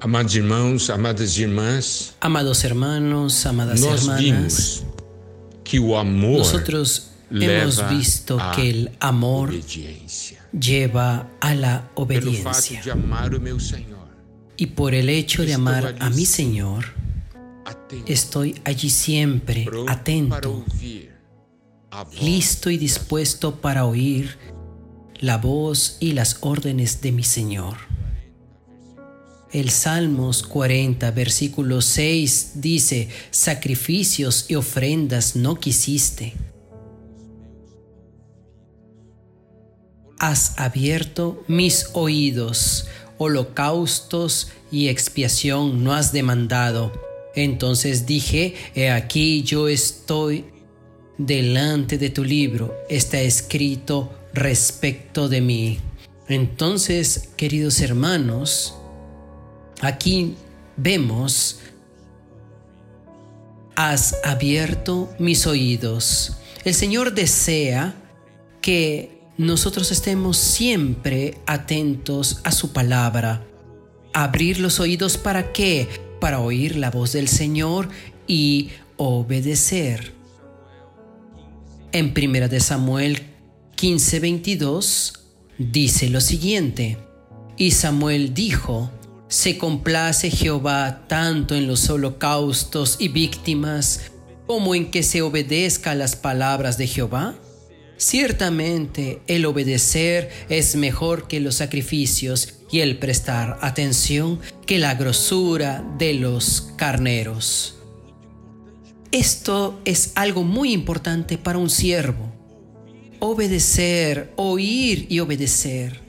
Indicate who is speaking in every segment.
Speaker 1: Amados irmãos, amadas irmãs,
Speaker 2: Amados hermanos, amadas
Speaker 1: nós
Speaker 2: hermanas,
Speaker 1: vimos que o amor
Speaker 2: nosotros hemos visto que el amor lleva a la obediencia.
Speaker 1: de amar o meu Senhor,
Speaker 2: Y por el hecho de amar a mi Señor, estoy allí siempre, atento, listo y dispuesto para oír la voz y las órdenes de mi Señor. El Salmos 40, versículo 6 dice, sacrificios y ofrendas no quisiste. Has abierto mis oídos, holocaustos y expiación no has demandado. Entonces dije, he aquí yo estoy delante de tu libro, está escrito respecto de mí. Entonces, queridos hermanos, aquí vemos, has abierto mis oídos. El Señor desea que nosotros estemos siempre atentos a su palabra. Abrir los oídos para qué? Para oír la voz del Señor y obedecer. En 1 de Samuel 15:22 dice lo siguiente: Y Samuel dijo: Se complace Jehová tanto en los holocaustos y víctimas como en que se obedezca las palabras de Jehová. Ciertamente el obedecer es mejor que los sacrificios y el prestar atención que la grosura de los carneros. Esto es algo muy importante para un siervo. Obedecer, oír y obedecer.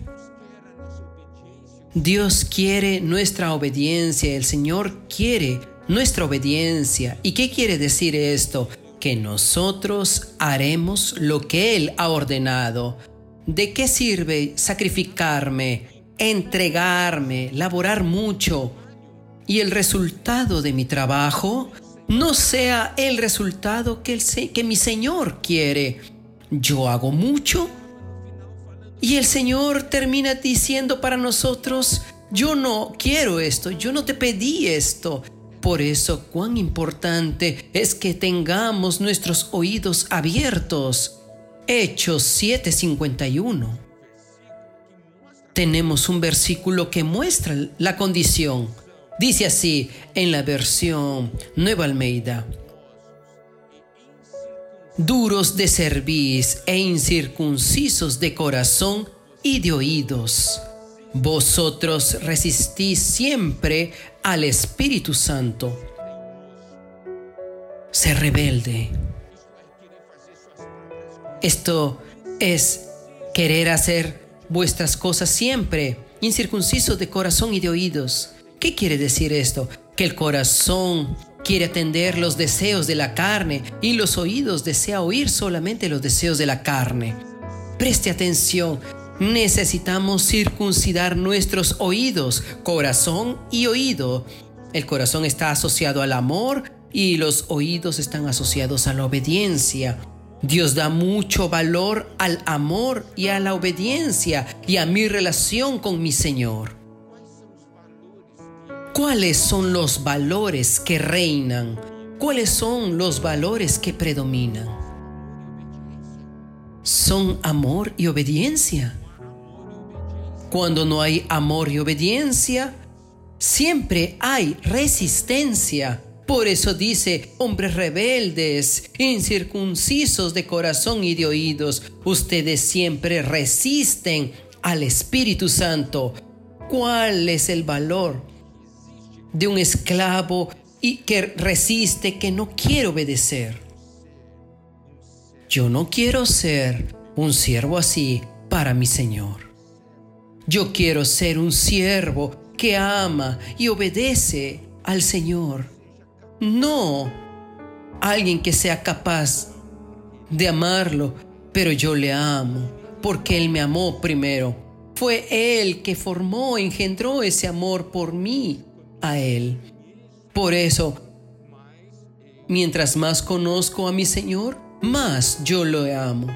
Speaker 2: Dios quiere nuestra obediencia, el Señor quiere nuestra obediencia. ¿Y qué quiere decir esto? Que nosotros haremos lo que Él ha ordenado. ¿De qué sirve sacrificarme, entregarme, laborar mucho y el resultado de mi trabajo no sea el resultado que, el mi Señor quiere? Yo hago mucho y el Señor termina diciendo para nosotros, yo no quiero esto, yo no te pedí esto. Por eso cuán importante es que tengamos nuestros oídos abiertos. Hechos 7:51. Tenemos un versículo que muestra la condición. Dice así en la versión Nueva Almeida duros de cerviz e incircuncisos de corazón y de oídos. Vosotros resistís siempre al Espíritu Santo. Ser rebelde. Esto es querer hacer vuestras cosas siempre, incircuncisos de corazón y de oídos. ¿Qué quiere decir esto? Que el corazón quiere atender los deseos de la carne y los oídos desea oír solamente los deseos de la carne. Preste atención, necesitamos circuncidar nuestros oídos, corazón y oído. El corazón está asociado al amor y los oídos están asociados a la obediencia. Dios da mucho valor al amor y a la obediencia y a mi relación con mi Señor. ¿Cuáles son los valores que reinan? ¿Cuáles son los valores que predominan? Son amor y obediencia. Cuando no hay amor y obediencia, siempre hay resistencia. Por eso dice, hombres rebeldes, incircuncisos de corazón y de oídos, ustedes siempre resisten al Espíritu Santo. ¿Cuál es el valor de un esclavo y que resiste, que no quiere obedecer? Yo no quiero ser un siervo así para mi Señor. Yo quiero ser un siervo que ama y obedece al Señor. No alguien que sea capaz de amarlo, pero yo le amo porque Él me amó primero. Fue Él que formó, engendró ese amor por mí a Él. Por eso, mientras más conozco a mi Señor, más yo lo amo.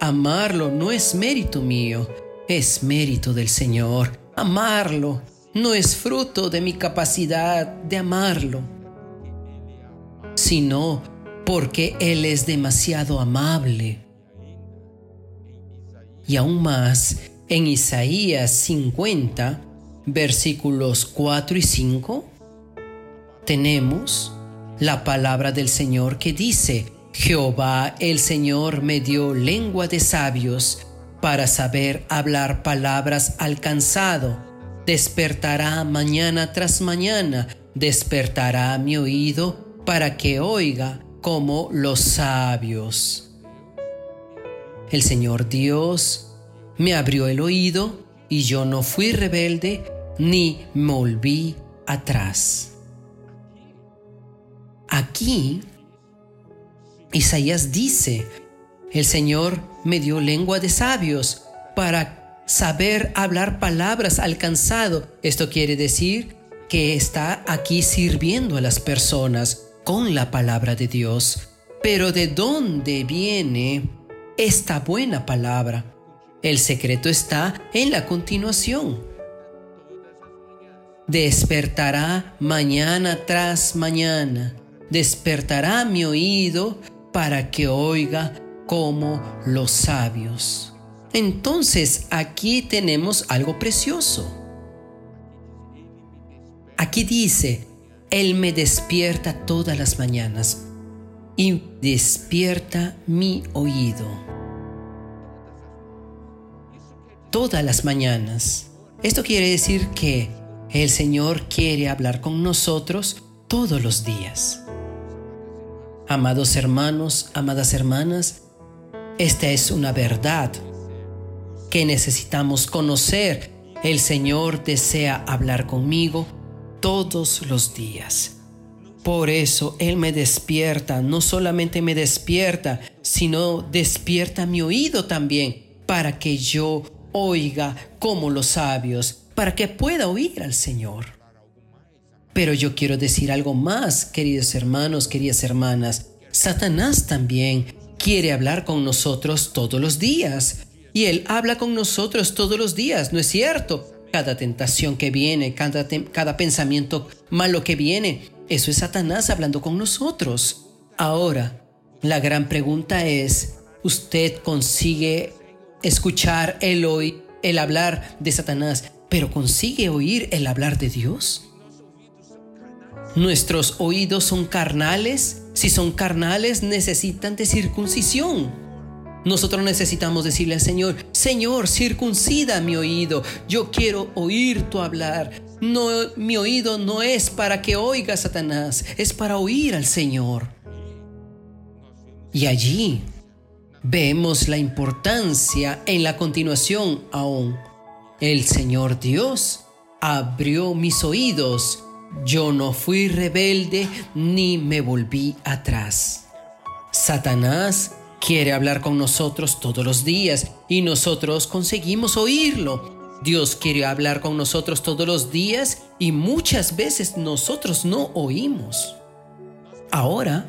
Speaker 2: Amarlo no es mérito mío, es mérito del Señor. Amarlo no es fruto de mi capacidad de amarlo, sino porque Él es demasiado amable. Y aún más, en Isaías 50, versículos 4 y 5, tenemos la palabra del Señor que dice, Jehová el Señor me dio lengua de sabios para saber hablar palabras al cansado. Despertará mañana tras mañana, despertará mi oído para que oiga como los sabios. El Señor Dios me abrió el oído y yo no fui rebelde ni me volví atrás. Aquí Isaías dice, el Señor me dio lengua de sabios para saber hablar palabras al cansado. Esto quiere decir que está aquí sirviendo a las personas con la palabra de Dios. Pero ¿de dónde viene esta buena palabra? El secreto está en la continuación. Despertará mañana tras mañana, despertará mi oído para que oiga como los sabios. Entonces aquí tenemos algo precioso. Aquí dice, Él me despierta todas las mañanas y despierta mi oído. Todas las mañanas. Esto quiere decir que el Señor quiere hablar con nosotros todos los días. Amados hermanos, amadas hermanas, esta es una verdad que necesitamos conocer. El Señor desea hablar conmigo todos los días. Por eso Él me despierta, no solamente me despierta, sino despierta mi oído también, para que yo oiga como los sabios, para que pueda oír al Señor. Pero yo quiero decir algo más, queridos hermanos, queridas hermanas. Satanás también quiere hablar con nosotros todos los días. Y él habla con nosotros todos los días, ¿no es cierto? Cada tentación que viene, cada, cada pensamiento malo que viene, eso es Satanás hablando con nosotros. Ahora, la gran pregunta es, ¿usted consigue escuchar el hoy, el hablar de Satanás, pero consigue oír el hablar de Dios? ¿Nuestros oídos son carnales? Si son carnales, necesitan de circuncisión. Nosotros necesitamos decirle al Señor, Señor, circuncida mi oído. Yo quiero oír tu hablar. No, mi oído no es para que oiga Satanás, es para oír al Señor. Y allí vemos la importancia en la continuación aún. El Señor Dios abrió mis oídos yo no fui rebelde ni me volví atrás. Satanás quiere hablar con nosotros todos los días y nosotros conseguimos oírlo. Dios quiere hablar con nosotros todos los días y muchas veces nosotros no oímos. Ahora,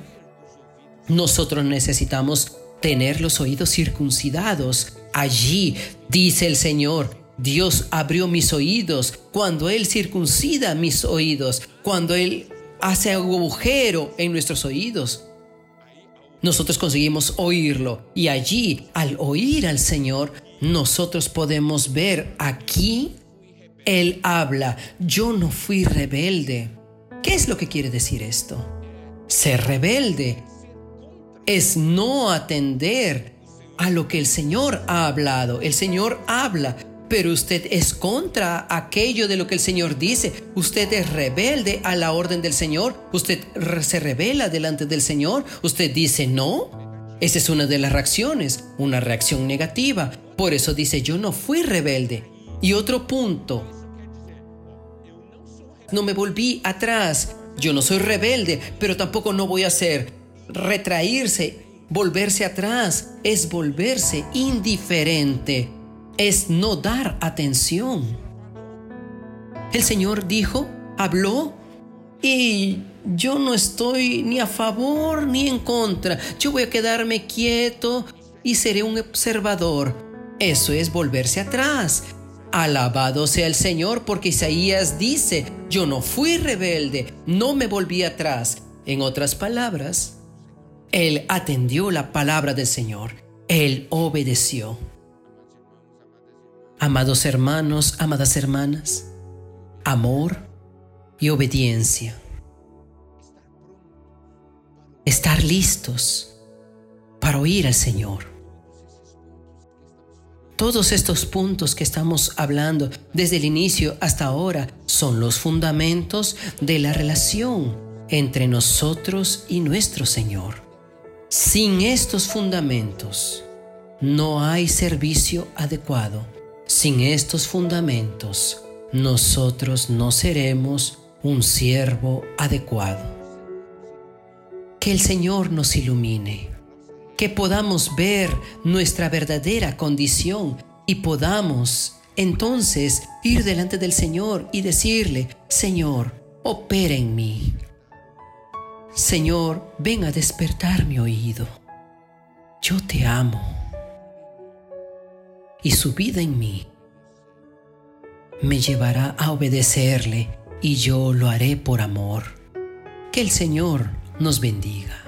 Speaker 2: nosotros necesitamos tener los oídos circuncidados. Allí, dice el Señor, Dios abrió mis oídos cuando Él circuncida mis oídos, cuando Él hace agujero en nuestros oídos. Nosotros conseguimos oírlo y allí, al oír al Señor, nosotros podemos ver aquí, Él habla, yo no fui rebelde. ¿Qué es lo que quiere decir esto? Ser rebelde es no atender a lo que el Señor ha hablado. El Señor habla, pero usted es contra aquello de lo que el Señor dice. Usted es rebelde a la orden del Señor. Usted se revela delante del Señor. Usted dice no. Esa es una de las reacciones, una reacción negativa. Por eso dice yo no fui rebelde. Y otro punto. No me volví atrás. Yo no soy rebelde, pero tampoco no voy a ser retraírse, volverse atrás. Es volverse indiferente es no dar atención. El Señor dijo, habló y yo no estoy ni a favor ni en contra. Yo voy a quedarme quieto y seré un observador. Eso es volverse atrás. Alabado sea el Señor porque Isaías dice, yo no fui rebelde, no me volví atrás. En otras palabras, él atendió la palabra del Señor, él obedeció. Amados hermanos, amadas hermanas, amor y obediencia. Estar listos para oír al Señor. Todos estos puntos que estamos hablando desde el inicio hasta ahora son los fundamentos de la relación entre nosotros y nuestro Señor. Sin estos fundamentos no hay servicio adecuado. Sin estos fundamentos nosotros no seremos un siervo adecuado. Que el Señor nos ilumine que podamos ver nuestra verdadera condición y podamos entonces ir delante del Señor y decirle, Señor, opera en mí. Señor, ven a despertar mi oído. Yo te amo. Y su vida en mí me llevará a obedecerle y yo lo haré por amor. Que el Señor nos bendiga.